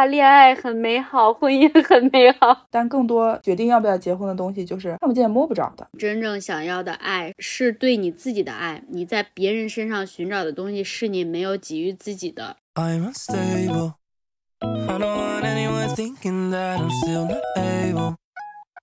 啊，恋爱很美好，婚姻很美好。但更多决定要不要结婚的东西，就是看不见摸不着的。真正想要的爱是对你自己的爱，你在别人身上寻找的东西是你没有给予自己的。I'm unstable. I don't want anyone thinking that I'm still not able.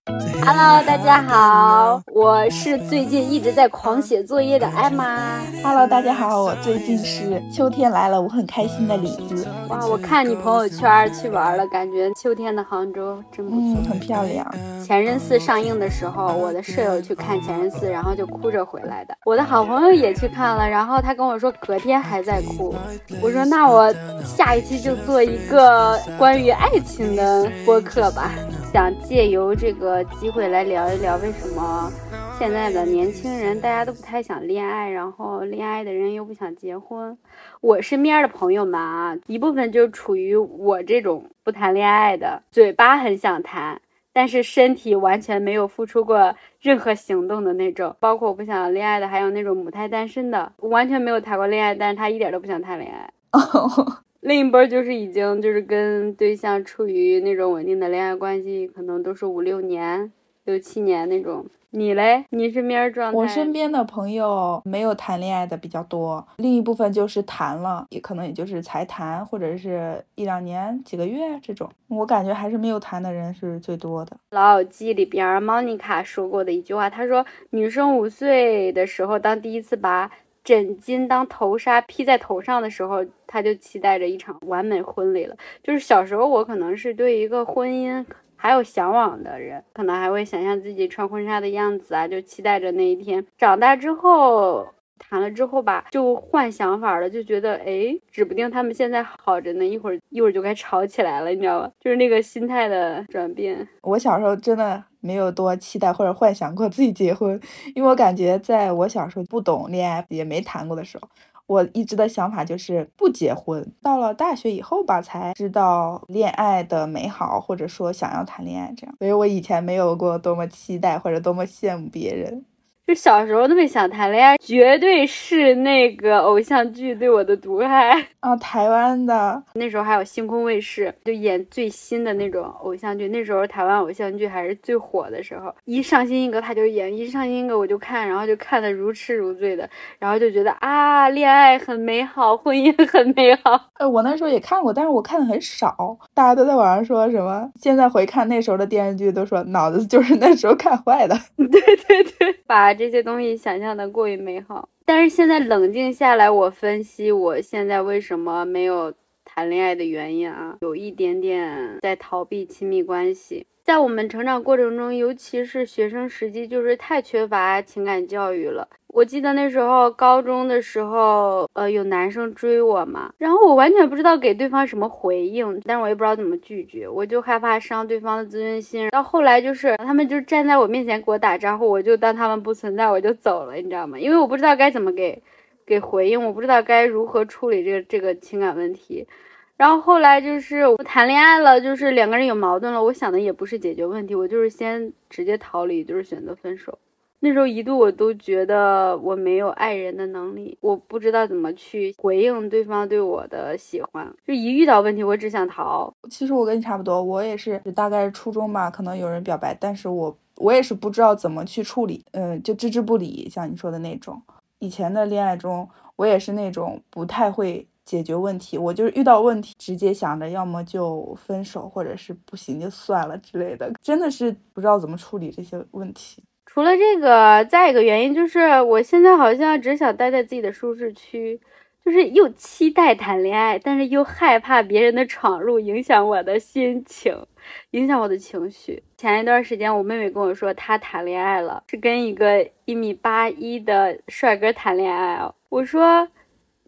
Hello，大家好，我是最近一直在狂写作业的艾玛。Hello，大家好，我最近是秋天来了，我很开心的李子。哇，我看你朋友圈去玩了，感觉秋天的杭州真不错，很漂亮。前任四上映的时候，我的舍友去看前任四，然后就哭着回来的。我的好朋友也去看了，然后他跟我说隔天还在哭。我说那我下一期就做一个关于爱情的播客吧。想借由这个机会来聊一聊，为什么现在的年轻人大家都不太想恋爱，然后恋爱的人又不想结婚。我身边的朋友们啊，一部分就处于我这种不谈恋爱的，嘴巴很想谈，但是身体完全没有付出过任何行动的那种。包括我不想恋爱的，还有那种母胎单身的，完全没有谈过恋爱，但是他一点都不想谈恋爱。另一波就是已经就是跟对象处于那种稳定的恋爱关系，可能都是五六年、六七年那种。你嘞？你身边状态？我身边的朋友没有谈恋爱的比较多，另一部分就是谈了，也可能也就是才谈，或者是一两年、几个月这种。我感觉还是没有谈的人是最多的。老友记里边，莫妮卡说过的一句话，她说：“女生五岁的时候，当第一次把。”枕巾当头纱披在头上的时候，他就期待着一场完美婚礼了。就是小时候，我可能是对一个婚姻还有向往的人，可能还会想象自己穿婚纱的样子啊，就期待着那一天。长大之后。谈了之后吧，就换想法了，就觉得哎，指不定他们现在好着呢，一会儿一会儿就该吵起来了，你知道吧？就是那个心态的转变。我小时候真的没有多期待或者幻想过自己结婚，因为我感觉在我小时候不懂恋爱，也没谈过的时候，我一直的想法就是不结婚。到了大学以后吧，才知道恋爱的美好，或者说想要谈恋爱这样。所以我以前没有过多么期待或者多么羡慕别人。就小时候那么想谈恋爱，绝对是那个偶像剧对我的毒害 啊！台湾的那时候还有星空卫视，就演最新的那种偶像剧。那时候台湾偶像剧还是最火的时候，一上新一个他就演，一上新一个我就看，然后就看的如痴如醉的，然后就觉得啊，恋爱很美好，婚姻很美好。呃，我那时候也看过，但是我看的很少。大家都在网上说什么，现在回看那时候的电视剧，都说脑子就是那时候看坏的。对对对，把。这些东西想象的过于美好，但是现在冷静下来，我分析我现在为什么没有谈恋爱的原因啊，有一点点在逃避亲密关系。在我们成长过程中，尤其是学生时期，就是太缺乏情感教育了。我记得那时候高中的时候，呃，有男生追我嘛，然后我完全不知道给对方什么回应，但是我也不知道怎么拒绝，我就害怕伤对方的自尊心。到后来就是他们就站在我面前给我打招呼，我就当他们不存在，我就走了，你知道吗？因为我不知道该怎么给给回应，我不知道该如何处理这个这个情感问题。然后后来就是我谈恋爱了，就是两个人有矛盾了，我想的也不是解决问题，我就是先直接逃离，就是选择分手。那时候一度我都觉得我没有爱人的能力，我不知道怎么去回应对方对我的喜欢，就一遇到问题我只想逃。其实我跟你差不多，我也是大概是初中吧，可能有人表白，但是我我也是不知道怎么去处理，嗯，就置之不理，像你说的那种。以前的恋爱中，我也是那种不太会解决问题，我就是遇到问题直接想着要么就分手，或者是不行就算了之类的，真的是不知道怎么处理这些问题。除了这个，再一个原因就是，我现在好像只想待在自己的舒适区，就是又期待谈恋爱，但是又害怕别人的闯入影响我的心情，影响我的情绪。前一段时间，我妹妹跟我说，她谈恋爱了，是跟一个一米八一的帅哥谈恋爱哦。我说，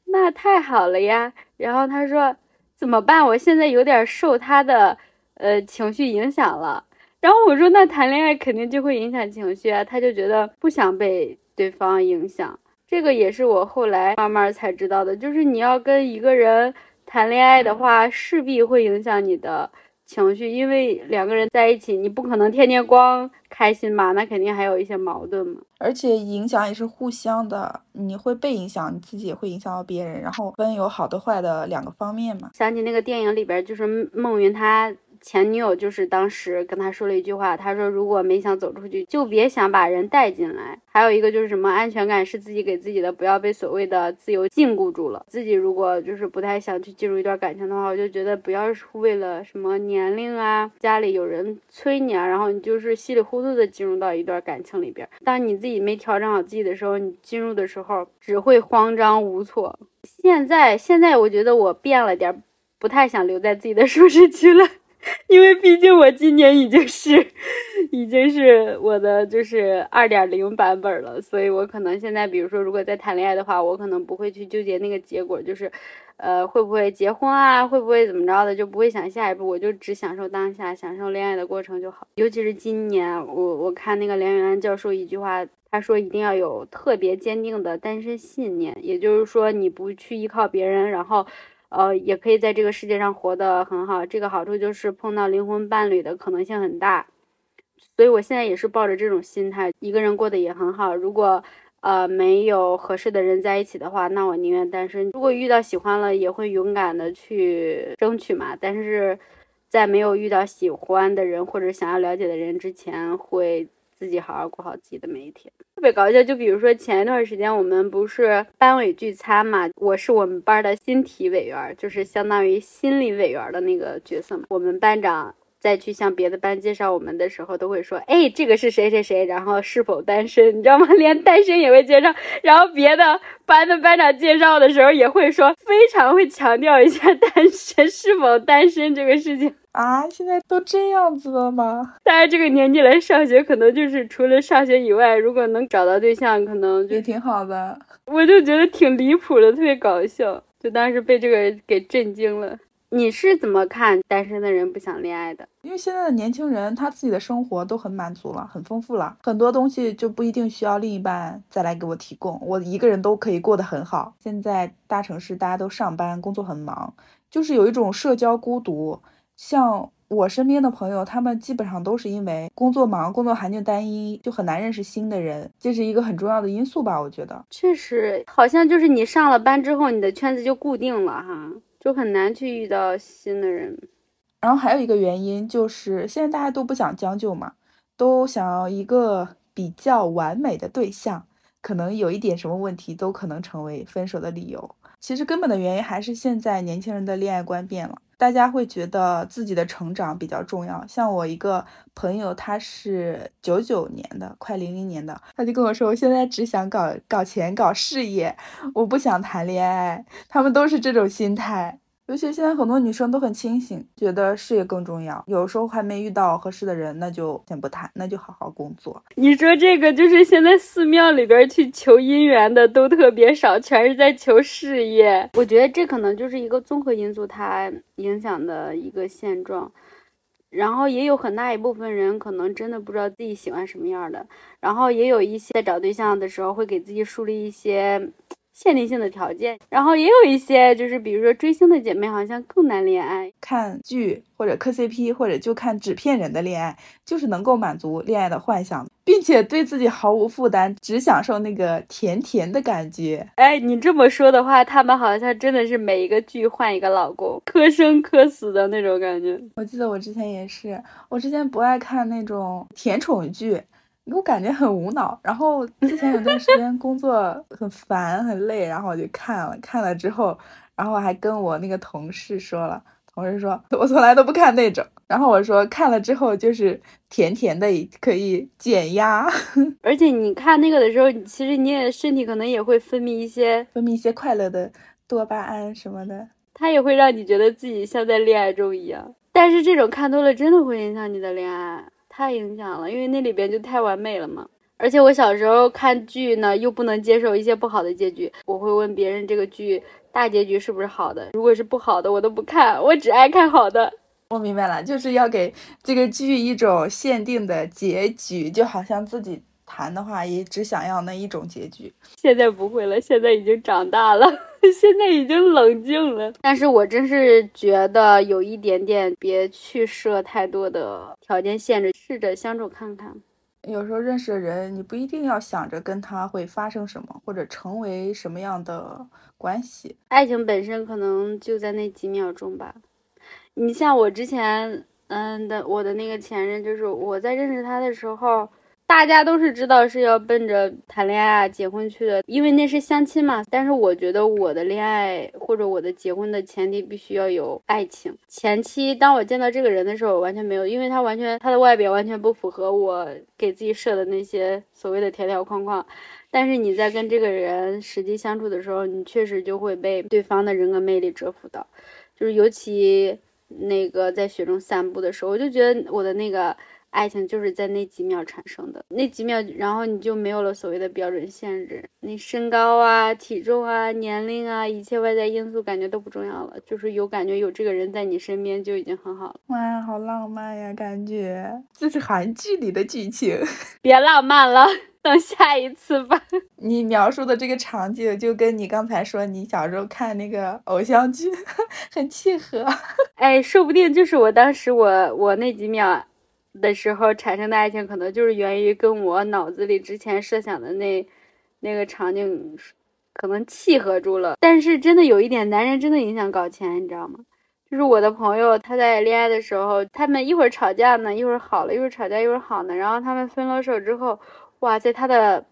那太好了呀。然后她说，怎么办？我现在有点受他的呃情绪影响了。然后我说，那谈恋爱肯定就会影响情绪啊，他就觉得不想被对方影响。这个也是我后来慢慢才知道的，就是你要跟一个人谈恋爱的话，势必会影响你的情绪，因为两个人在一起，你不可能天天光开心嘛，那肯定还有一些矛盾嘛。而且影响也是互相的，你会被影响，你自己也会影响到别人，然后分有好的坏的两个方面嘛。想起那个电影里边，就是孟云他。前女友就是当时跟他说了一句话，他说如果没想走出去，就别想把人带进来。还有一个就是什么安全感是自己给自己的，不要被所谓的自由禁锢住了。自己如果就是不太想去进入一段感情的话，我就觉得不要是为了什么年龄啊，家里有人催你啊，然后你就是稀里糊涂的进入到一段感情里边。当你自己没调整好自己的时候，你进入的时候只会慌张无措。现在现在我觉得我变了点，不太想留在自己的舒适区了。因为毕竟我今年已经是，已经是我的就是二点零版本了，所以我可能现在，比如说如果在谈恋爱的话，我可能不会去纠结那个结果，就是，呃，会不会结婚啊，会不会怎么着的，就不会想下一步，我就只享受当下，享受恋爱的过程就好。尤其是今年，我我看那个梁永安教授一句话，他说一定要有特别坚定的单身信念，也就是说你不去依靠别人，然后。呃，也可以在这个世界上活得很好。这个好处就是碰到灵魂伴侣的可能性很大，所以我现在也是抱着这种心态，一个人过得也很好。如果呃没有合适的人在一起的话，那我宁愿单身。如果遇到喜欢了，也会勇敢的去争取嘛。但是在没有遇到喜欢的人或者想要了解的人之前，会。自己好好过好自己的每一天，特别搞笑。就比如说前一段时间我们不是班委聚餐嘛，我是我们班的新体委员，就是相当于心理委员的那个角色嘛。我们班长再去向别的班介绍我们的时候，都会说：“哎，这个是谁谁谁，然后是否单身？你知道吗？连单身也会介绍。然后别的班的班长介绍的时候也会说，非常会强调一下单身是否单身这个事情。”啊，现在都这样子了吗？大家这个年纪来上学，可能就是除了上学以外，如果能找到对象，可能也挺好的。我就觉得挺离谱的，特别搞笑，就当时被这个给震惊了。你是怎么看单身的人不想恋爱的？因为现在的年轻人，他自己的生活都很满足了，很丰富了，很多东西就不一定需要另一半再来给我提供，我一个人都可以过得很好。现在大城市大家都上班，工作很忙，就是有一种社交孤独。像我身边的朋友，他们基本上都是因为工作忙、工作环境单一，就很难认识新的人，这是一个很重要的因素吧？我觉得确实，好像就是你上了班之后，你的圈子就固定了哈，就很难去遇到新的人。然后还有一个原因就是，现在大家都不想将就嘛，都想要一个比较完美的对象，可能有一点什么问题都可能成为分手的理由。其实根本的原因还是现在年轻人的恋爱观变了。大家会觉得自己的成长比较重要。像我一个朋友，他是九九年的，快零零年的，他就跟我说，我现在只想搞搞钱、搞事业，我不想谈恋爱。他们都是这种心态。尤其现在很多女生都很清醒，觉得事业更重要。有时候还没遇到合适的人，那就先不谈，那就好好工作。你说这个就是现在寺庙里边去求姻缘的都特别少，全是在求事业。我觉得这可能就是一个综合因素，它影响的一个现状。然后也有很大一部分人可能真的不知道自己喜欢什么样的，然后也有一些在找对象的时候会给自己树立一些。限定性的条件，然后也有一些就是，比如说追星的姐妹好像更难恋爱，看剧或者磕 CP 或者就看纸片人的恋爱，就是能够满足恋爱的幻想，并且对自己毫无负担，只享受那个甜甜的感觉。哎，你这么说的话，他们好像真的是每一个剧换一个老公，磕生磕死的那种感觉。我记得我之前也是，我之前不爱看那种甜宠剧。我感觉很无脑，然后之前有段时间工作很烦很累，然后我就看了，看了之后，然后还跟我那个同事说了，同事说 我从来都不看那种，然后我说看了之后就是甜甜的，可以减压，而且你看那个的时候，其实你也身体可能也会分泌一些分泌一些快乐的多巴胺什么的，它也会让你觉得自己像在恋爱中一样，但是这种看多了真的会影响你的恋爱。太影响了，因为那里边就太完美了嘛。而且我小时候看剧呢，又不能接受一些不好的结局。我会问别人这个剧大结局是不是好的，如果是不好的，我都不看，我只爱看好的。我明白了，就是要给这个剧一种限定的结局，就好像自己谈的话，也只想要那一种结局。现在不会了，现在已经长大了，现在已经冷静了。但是我真是觉得有一点点，别去设太多的条件限制，试着相处看看。有时候认识的人，你不一定要想着跟他会发生什么，或者成为什么样的关系。爱情本身可能就在那几秒钟吧。你像我之前，嗯的，我的那个前任，就是我在认识他的时候。大家都是知道是要奔着谈恋爱、结婚去的，因为那是相亲嘛。但是我觉得我的恋爱或者我的结婚的前提必须要有爱情。前期当我见到这个人的时候，完全没有，因为他完全他的外表完全不符合我给自己设的那些所谓的条条框框。但是你在跟这个人实际相处的时候，你确实就会被对方的人格魅力折服到，就是尤其那个在雪中散步的时候，我就觉得我的那个。爱情就是在那几秒产生的，那几秒，然后你就没有了所谓的标准限制，你身高啊、体重啊、年龄啊，一切外在因素感觉都不重要了，就是有感觉有这个人在你身边就已经很好了。哇，好浪漫呀，感觉这是韩剧里的剧情。别浪漫了，等下一次吧。你描述的这个场景就跟你刚才说你小时候看那个偶像剧 很契合。哎，说不定就是我当时我我那几秒。的时候产生的爱情，可能就是源于跟我脑子里之前设想的那那个场景，可能契合住了。但是真的有一点，男人真的影响搞钱，你知道吗？就是我的朋友，他在恋爱的时候，他们一会儿吵架呢，一会儿好了，一会儿吵架，一会儿好呢。然后他们分了手之后，哇，在他的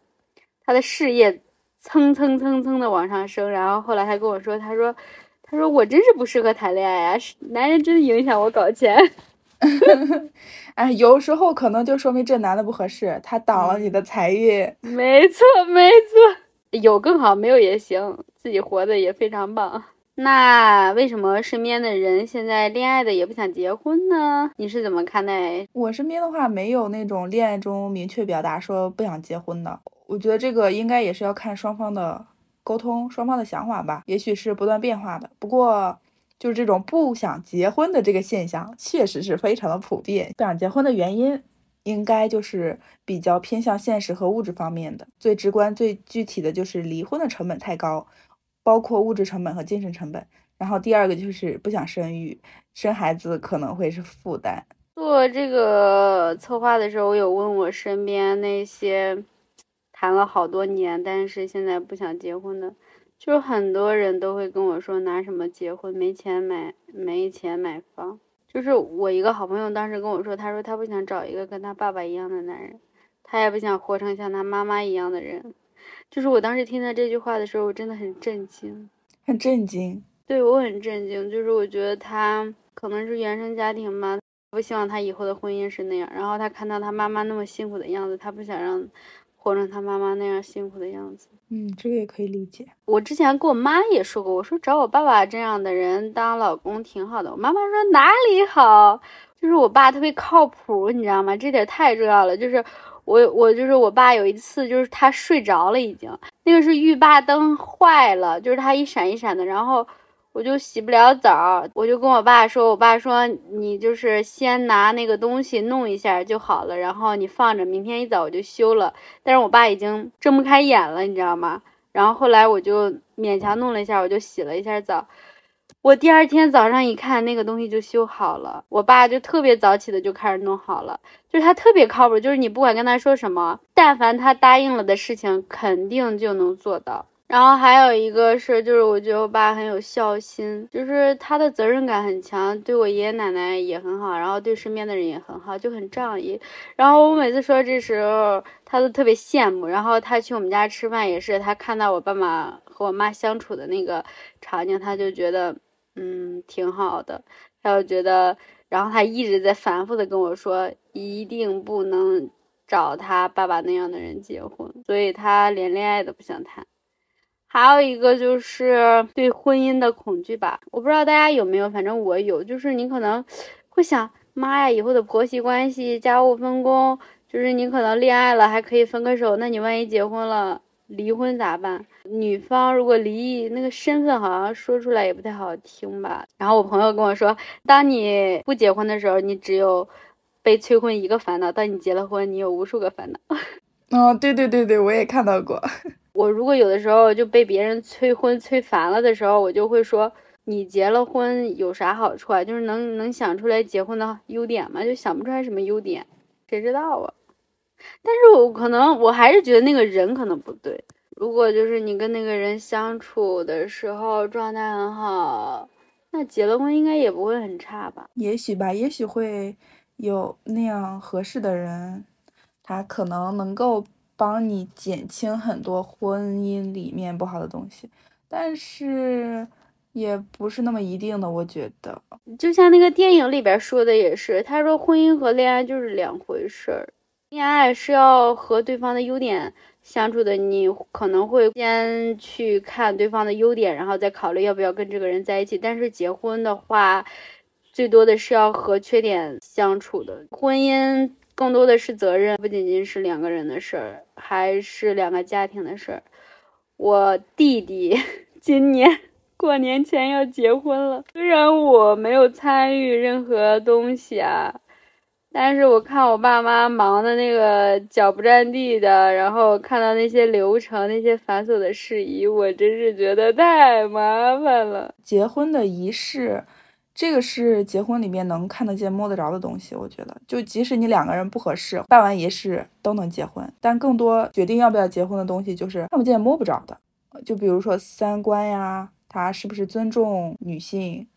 他的事业蹭蹭蹭蹭的往上升。然后后来还跟我说，他说，他说我真是不适合谈恋爱啊，男人真的影响我搞钱。哎，有时候可能就说明这男的不合适，他挡了你的财运。没错，没错，有更好，没有也行，自己活的也非常棒。那为什么身边的人现在恋爱的也不想结婚呢？你是怎么看待？我身边的话，没有那种恋爱中明确表达说不想结婚的。我觉得这个应该也是要看双方的沟通，双方的想法吧，也许是不断变化的。不过。就是这种不想结婚的这个现象，确实是非常的普遍。不想结婚的原因，应该就是比较偏向现实和物质方面的。最直观、最具体的就是离婚的成本太高，包括物质成本和精神成本。然后第二个就是不想生育，生孩子可能会是负担。做这个策划的时候，我有问我身边那些谈了好多年，但是现在不想结婚的。就是很多人都会跟我说拿什么结婚，没钱买，没钱买房。就是我一个好朋友当时跟我说，他说他不想找一个跟他爸爸一样的男人，他也不想活成像他妈妈一样的人。就是我当时听到这句话的时候，我真的很震惊，很震惊。对我很震惊，就是我觉得他可能是原生家庭吧，不希望他以后的婚姻是那样。然后他看到他妈妈那么辛苦的样子，他不想让。活成他妈妈那样辛苦的样子，嗯，这个也可以理解。我之前跟我妈也说过，我说找我爸爸这样的人当老公挺好的。我妈妈说哪里好，就是我爸特别靠谱，你知道吗？这点太重要了。就是我我就是我爸有一次就是他睡着了，已经那个是浴霸灯坏了，就是他一闪一闪的，然后。我就洗不了澡，我就跟我爸说，我爸说你就是先拿那个东西弄一下就好了，然后你放着，明天一早我就修了。但是我爸已经睁不开眼了，你知道吗？然后后来我就勉强弄了一下，我就洗了一下澡。我第二天早上一看，那个东西就修好了。我爸就特别早起的就开始弄好了，就是他特别靠谱，就是你不管跟他说什么，但凡他答应了的事情，肯定就能做到。然后还有一个是，就是我觉得我爸很有孝心，就是他的责任感很强，对我爷爷奶奶也很好，然后对身边的人也很好，就很仗义。然后我每次说这时候，他都特别羡慕。然后他去我们家吃饭也是，他看到我爸妈和我妈相处的那个场景，他就觉得嗯挺好的，他就觉得，然后他一直在反复的跟我说，一定不能找他爸爸那样的人结婚，所以他连恋爱都不想谈。还有一个就是对婚姻的恐惧吧，我不知道大家有没有，反正我有。就是你可能会想，妈呀，以后的婆媳关系、家务分工，就是你可能恋爱了还可以分个手，那你万一结婚了，离婚咋办？女方如果离异，那个身份好像说出来也不太好听吧。然后我朋友跟我说，当你不结婚的时候，你只有被催婚一个烦恼；当你结了婚，你有无数个烦恼。哦，对对对对，我也看到过。我如果有的时候就被别人催婚催烦了的时候，我就会说：“你结了婚有啥好处啊？就是能能想出来结婚的优点吗？就想不出来什么优点，谁知道啊？”但是我可能我还是觉得那个人可能不对。如果就是你跟那个人相处的时候状态很好，那结了婚应该也不会很差吧？也许吧，也许会有那样合适的人，他可能能够。帮你减轻很多婚姻里面不好的东西，但是也不是那么一定的。我觉得，就像那个电影里边说的也是，他说婚姻和恋爱就是两回事儿。恋爱是要和对方的优点相处的，你可能会先去看对方的优点，然后再考虑要不要跟这个人在一起。但是结婚的话，最多的是要和缺点相处的婚姻。更多的是责任，不仅仅是两个人的事儿，还是两个家庭的事儿。我弟弟 今年过年前要结婚了，虽然我没有参与任何东西啊，但是我看我爸妈忙的那个脚不沾地的，然后看到那些流程、那些繁琐的事宜，我真是觉得太麻烦了。结婚的仪式。这个是结婚里面能看得见摸得着的东西，我觉得，就即使你两个人不合适，办完仪式都能结婚。但更多决定要不要结婚的东西，就是看不见摸不着的，就比如说三观呀，他是不是尊重女性，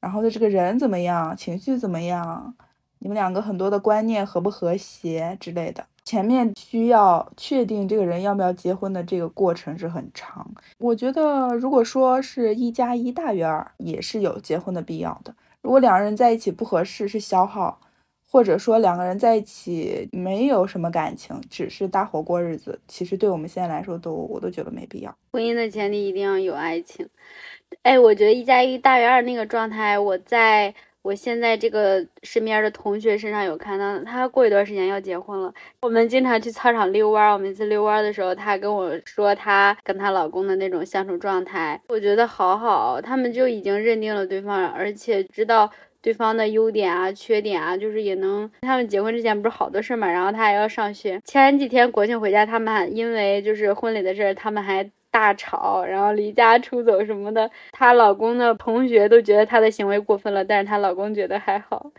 然后他这个人怎么样，情绪怎么样，你们两个很多的观念和不和谐之类的。前面需要确定这个人要不要结婚的这个过程是很长。我觉得，如果说是一加一大于二，也是有结婚的必要的。如果两个人在一起不合适，是消耗，或者说两个人在一起没有什么感情，只是搭伙过日子，其实对我们现在来说都我都觉得没必要。婚姻的前提一定要有爱情。哎，我觉得一加一大于二那个状态，我在。我现在这个身边的同学身上有看到，他过一段时间要结婚了。我们经常去操场遛弯，我每次遛弯的时候，他跟我说他跟她老公的那种相处状态，我觉得好好，他们就已经认定了对方，而且知道对方的优点啊、缺点啊，就是也能。他们结婚之前不是好多事嘛，然后他还要上学。前几天国庆回家，他们还因为就是婚礼的事儿，他们还。大吵，然后离家出走什么的，她老公的同学都觉得她的行为过分了，但是她老公觉得还好。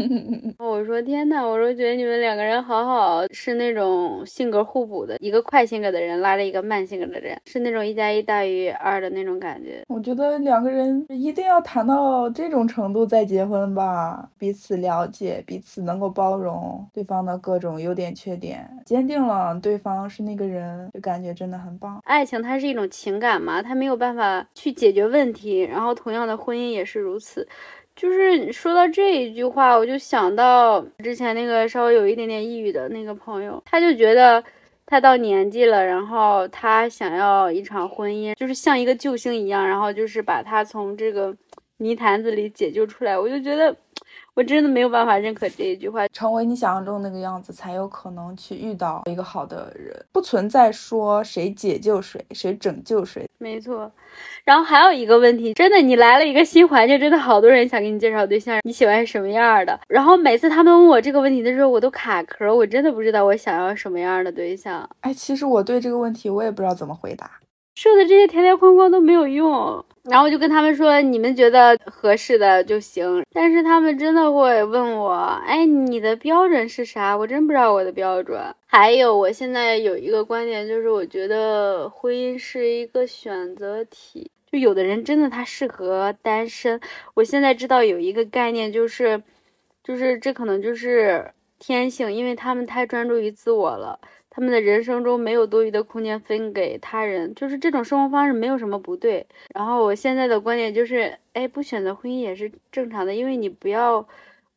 我说天呐，我说觉得你们两个人好好，是那种性格互补的，一个快性格的人拉着一个慢性格的人，是那种一加一大于二的那种感觉。我觉得两个人一定要谈到这种程度再结婚吧，彼此了解，彼此能够包容对方的各种优点缺点，坚定了对方是那个人，就感觉真的很棒。爱情它。是一种情感嘛，他没有办法去解决问题，然后同样的婚姻也是如此。就是说到这一句话，我就想到之前那个稍微有一点点抑郁的那个朋友，他就觉得他到年纪了，然后他想要一场婚姻，就是像一个救星一样，然后就是把他从这个泥潭子里解救出来。我就觉得。我真的没有办法认可这一句话，成为你想象中那个样子，才有可能去遇到一个好的人，不存在说谁解救谁，谁拯救谁。没错，然后还有一个问题，真的，你来了一个新环境，真的好多人想给你介绍对象，你喜欢什么样的？然后每次他们问我这个问题的时候，我都卡壳，我真的不知道我想要什么样的对象。哎，其实我对这个问题我也不知道怎么回答。设的这些条条框框都没有用，然后我就跟他们说，你们觉得合适的就行。但是他们真的会问我，哎，你的标准是啥？我真不知道我的标准。还有，我现在有一个观点，就是我觉得婚姻是一个选择题，就有的人真的他适合单身。我现在知道有一个概念，就是，就是这可能就是天性，因为他们太专注于自我了。他们的人生中没有多余的空间分给他人，就是这种生活方式没有什么不对。然后我现在的观点就是，哎，不选择婚姻也是正常的，因为你不要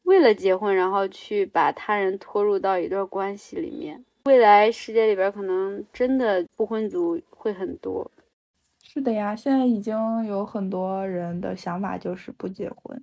为了结婚，然后去把他人拖入到一段关系里面。未来世界里边可能真的不婚族会很多。是的呀，现在已经有很多人的想法就是不结婚。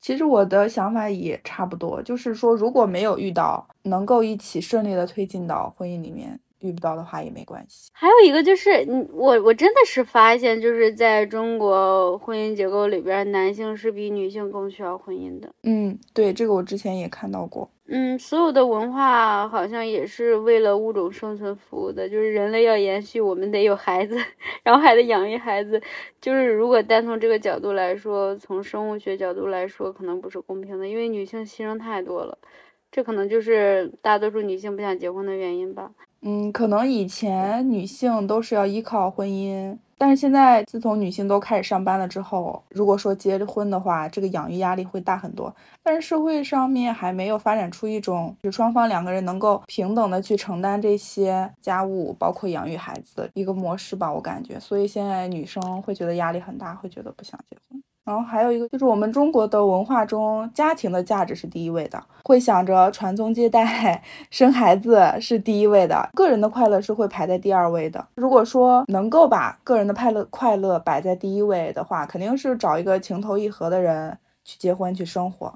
其实我的想法也差不多，就是说，如果没有遇到能够一起顺利的推进到婚姻里面，遇不到的话也没关系。还有一个就是，你我我真的是发现，就是在中国婚姻结构里边，男性是比女性更需要婚姻的。嗯，对，这个我之前也看到过。嗯，所有的文化好像也是为了物种生存服务的，就是人类要延续，我们得有孩子，然后还得养育孩子。就是如果单从这个角度来说，从生物学角度来说，可能不是公平的，因为女性牺牲太多了。这可能就是大多数女性不想结婚的原因吧。嗯，可能以前女性都是要依靠婚姻，但是现在自从女性都开始上班了之后，如果说结婚的话，这个养育压力会大很多。但是社会上面还没有发展出一种，就是双方两个人能够平等的去承担这些家务，包括养育孩子的一个模式吧，我感觉。所以现在女生会觉得压力很大，会觉得不想结婚。然后还有一个就是我们中国的文化中，家庭的价值是第一位的，会想着传宗接代、生孩子是第一位的，个人的快乐是会排在第二位的。如果说能够把个人的快乐快乐摆在第一位的话，肯定是找一个情投意合的人去结婚去生活。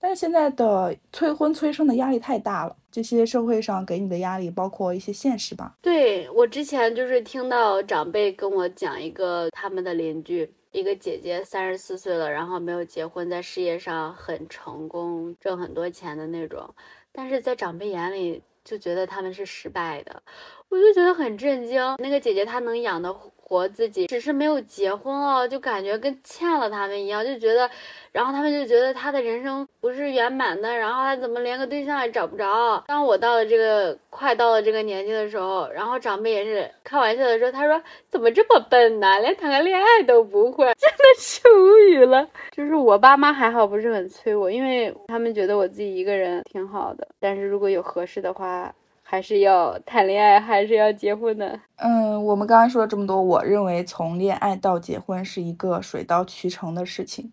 但是现在的催婚催生的压力太大了，这些社会上给你的压力，包括一些现实吧。对我之前就是听到长辈跟我讲一个他们的邻居。一个姐姐三十四岁了，然后没有结婚，在事业上很成功，挣很多钱的那种，但是在长辈眼里就觉得他们是失败的，我就觉得很震惊。那个姐姐她能养的活自己，只是没有结婚哦，就感觉跟欠了他们一样，就觉得。然后他们就觉得他的人生不是圆满的，然后他怎么连个对象也找不着？当我到了这个快到了这个年纪的时候，然后长辈也是开玩笑的说：“他说怎么这么笨呢？连谈个恋爱都不会，真的是无语了。”就是我爸妈还好，不是很催我，因为他们觉得我自己一个人挺好的。但是如果有合适的话，还是要谈恋爱，还是要结婚的。嗯，我们刚刚说了这么多，我认为从恋爱到结婚是一个水到渠成的事情。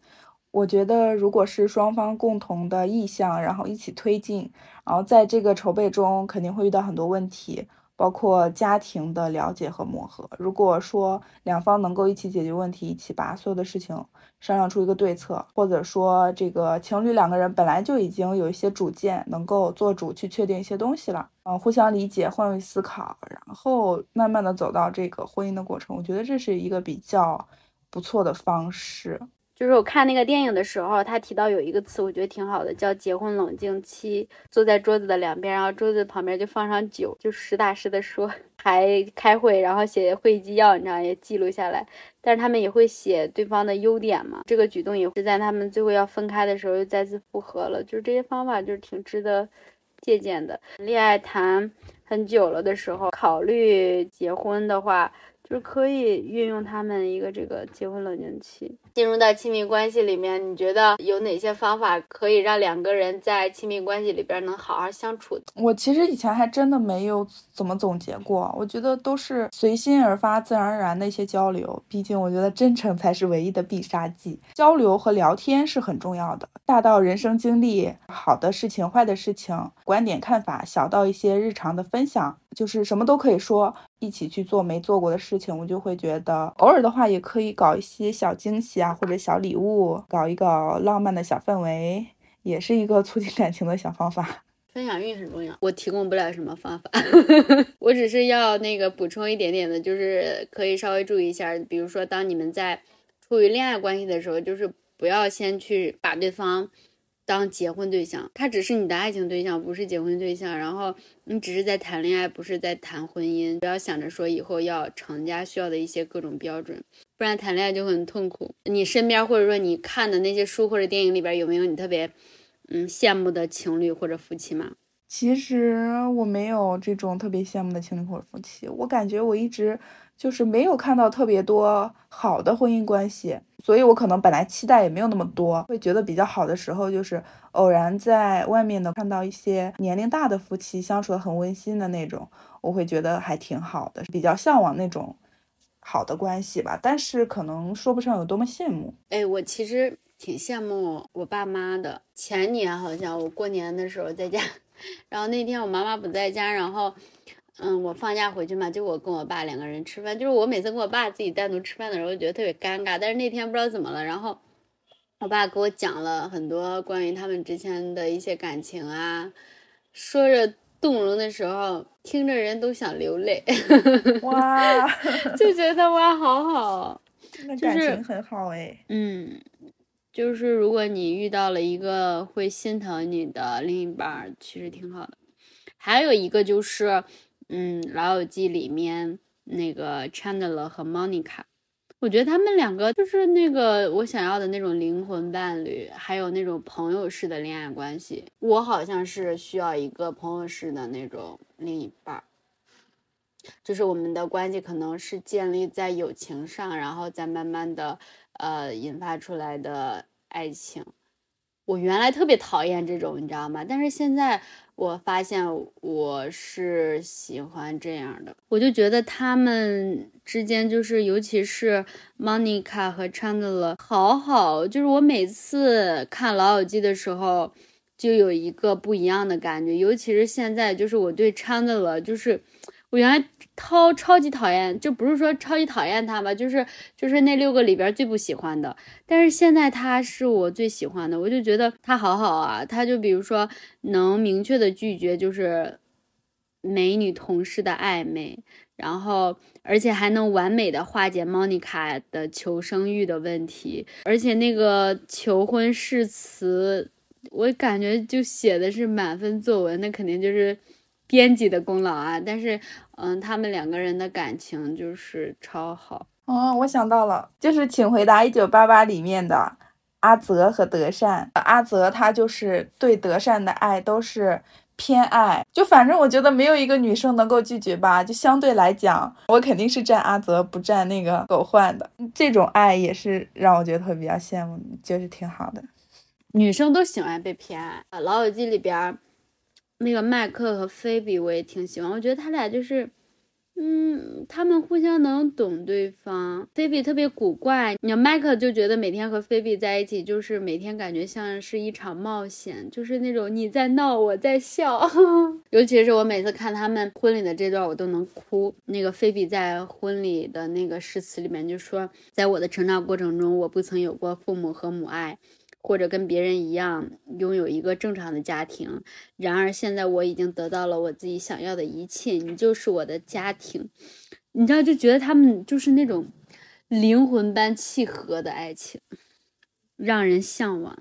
我觉得，如果是双方共同的意向，然后一起推进，然后在这个筹备中肯定会遇到很多问题，包括家庭的了解和磨合。如果说两方能够一起解决问题，一起把所有的事情商量出一个对策，或者说这个情侣两个人本来就已经有一些主见，能够做主去确定一些东西了，嗯，互相理解，换位思考，然后慢慢的走到这个婚姻的过程，我觉得这是一个比较不错的方式。就是我看那个电影的时候，他提到有一个词，我觉得挺好的，叫“结婚冷静期”。坐在桌子的两边，然后桌子旁边就放上酒，就实打实的说，还开会，然后写会议纪要，你知道也记录下来。但是他们也会写对方的优点嘛。这个举动也是在他们最后要分开的时候又再次复合了。就是这些方法就是挺值得借鉴的。恋爱谈很久了的时候，考虑结婚的话。就可以运用他们一个这个结婚冷静期，进入到亲密关系里面。你觉得有哪些方法可以让两个人在亲密关系里边能好好相处？我其实以前还真的没有怎么总结过，我觉得都是随心而发、自然而然的一些交流。毕竟我觉得真诚才是唯一的必杀技，交流和聊天是很重要的。大到人生经历、好的事情、坏的事情、观点看法，小到一些日常的分享。就是什么都可以说，一起去做没做过的事情，我就会觉得偶尔的话也可以搞一些小惊喜啊，或者小礼物，搞一个浪漫的小氛围，也是一个 促进感情的小方法。分享欲很重要，我提供不了什么方法，我只是要那个补充一点点的，就是可以稍微注意一下，比如说当你们在处于恋爱关系的时候，就是不要先去把对方。当结婚对象，他只是你的爱情对象，不是结婚对象。然后你只是在谈恋爱，不是在谈婚姻。不要想着说以后要成家需要的一些各种标准，不然谈恋爱就很痛苦。你身边或者说你看的那些书或者电影里边，有没有你特别嗯羡慕的情侣或者夫妻吗？其实我没有这种特别羡慕的情侣或者夫妻，我感觉我一直就是没有看到特别多好的婚姻关系，所以我可能本来期待也没有那么多，会觉得比较好的时候就是偶然在外面能看到一些年龄大的夫妻相处的很温馨的那种，我会觉得还挺好的，比较向往那种好的关系吧，但是可能说不上有多么羡慕。哎，我其实挺羡慕我爸妈的，前年好像我过年的时候在家。然后那天我妈妈不在家，然后，嗯，我放假回去嘛，就我跟我爸两个人吃饭。就是我每次跟我爸自己单独吃饭的时候，觉得特别尴尬。但是那天不知道怎么了，然后我爸给我讲了很多关于他们之前的一些感情啊，说着动容的时候，听着人都想流泪。哇，就觉得哇，好好，那感情很好哎。嗯，就是如果你遇到了一个会心疼你的另一半，其实挺好的。还有一个就是，嗯，《老友记》里面那个 Chandler 和 Monica。我觉得他们两个就是那个我想要的那种灵魂伴侣，还有那种朋友式的恋爱关系。我好像是需要一个朋友式的那种另一半儿，就是我们的关系可能是建立在友情上，然后再慢慢的呃引发出来的爱情。我原来特别讨厌这种，你知道吗？但是现在我发现我是喜欢这样的，我就觉得他们之间就是，尤其是 Monica 和 Chandler，好好，就是我每次看《老友记》的时候，就有一个不一样的感觉，尤其是现在，就是我对 Chandler，就是我原来。超超级讨厌，就不是说超级讨厌他吧，就是就是那六个里边最不喜欢的。但是现在他是我最喜欢的，我就觉得他好好啊。他就比如说能明确的拒绝就是美女同事的暧昧，然后而且还能完美的化解莫妮卡的求生欲的问题，而且那个求婚誓词，我感觉就写的是满分作文，那肯定就是编辑的功劳啊。但是。嗯，他们两个人的感情就是超好。哦，我想到了，就是《请回答一九八八》里面的阿泽和德善。阿泽他就是对德善的爱都是偏爱，就反正我觉得没有一个女生能够拒绝吧。就相对来讲，我肯定是站阿泽，不站那个狗焕的。这种爱也是让我觉得会比较羡慕，就是挺好的。女生都喜欢被偏爱。《老友记》里边。那个麦克和菲比我也挺喜欢，我觉得他俩就是，嗯，他们互相能懂对方。菲比特别古怪，你麦克就觉得每天和菲比在一起，就是每天感觉像是一场冒险，就是那种你在闹我在笑。尤其是我每次看他们婚礼的这段，我都能哭。那个菲比在婚礼的那个誓词里面就说，在我的成长过程中，我不曾有过父母和母爱。或者跟别人一样拥有一个正常的家庭，然而现在我已经得到了我自己想要的一切，你就是我的家庭，你知道就觉得他们就是那种灵魂般契合的爱情，让人向往。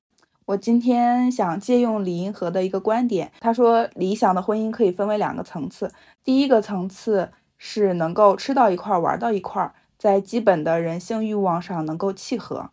我今天想借用李银河的一个观点，他说理想的婚姻可以分为两个层次，第一个层次是能够吃到一块儿玩到一块儿，在基本的人性欲望上能够契合。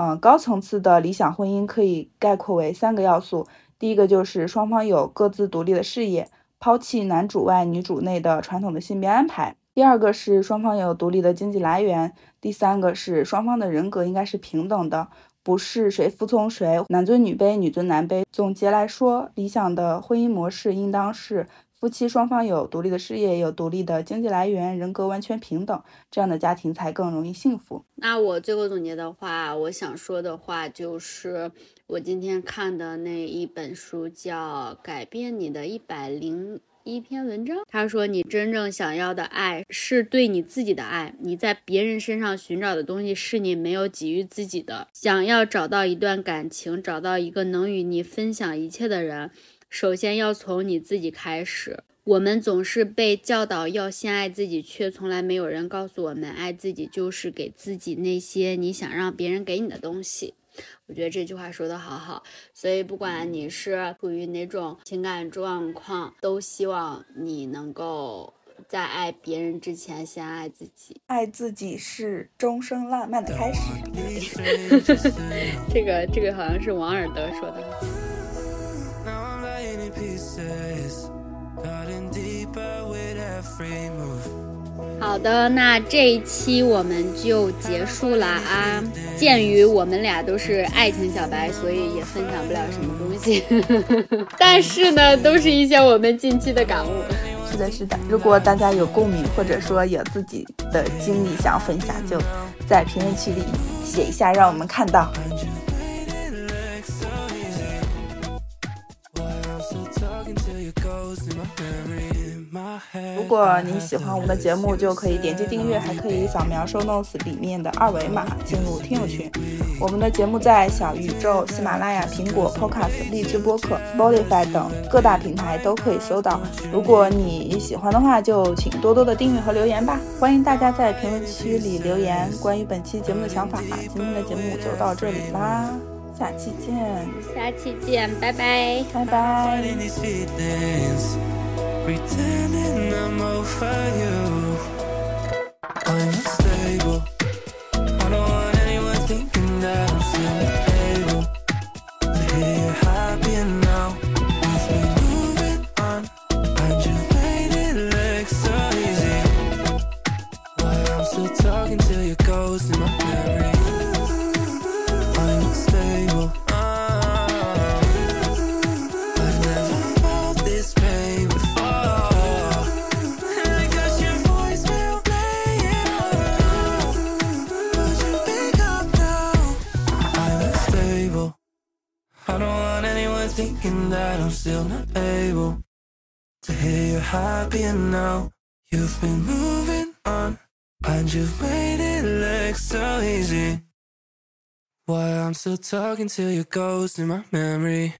嗯，高层次的理想婚姻可以概括为三个要素。第一个就是双方有各自独立的事业，抛弃男主外女主内的传统的性别安排。第二个是双方有独立的经济来源。第三个是双方的人格应该是平等的，不是谁服从谁，男尊女卑，女尊男卑。总结来说，理想的婚姻模式应当是。夫妻双方有独立的事业，有独立的经济来源，人格完全平等，这样的家庭才更容易幸福。那我最后总结的话，我想说的话就是，我今天看的那一本书叫《改变你的一百零一篇文章》。他说，你真正想要的爱是对你自己的爱，你在别人身上寻找的东西是你没有给予自己的。想要找到一段感情，找到一个能与你分享一切的人。首先要从你自己开始。我们总是被教导要先爱自己，却从来没有人告诉我们，爱自己就是给自己那些你想让别人给你的东西。我觉得这句话说的好好。所以，不管你是处于哪种情感状况，都希望你能够在爱别人之前先爱自己。爱自己是终生浪漫的开始。这个，这个好像是王尔德说的。好的，那这一期我们就结束了啊。鉴于我们俩都是爱情小白，所以也分享不了什么东西。但是呢，都是一些我们近期的感悟。是的，是的。如果大家有共鸣，或者说有自己的经历想要分享，就在评论区里写一下，让我们看到。如果你喜欢我们的节目，就可以点击订阅，还可以扫描 show notes 里面的二维码进入听友群。我们的节目在小宇宙、喜马拉雅、苹果 Podcast、荔枝播客、Spotify 等各大平台都可以搜到。如果你喜欢的话，就请多多的订阅和留言吧。欢迎大家在评论区里留言关于本期节目的想法。今天的节目就到这里啦，下期见，下期见，拜拜，拜拜。Pretending I'm over you. Still talking to your ghost in my memory.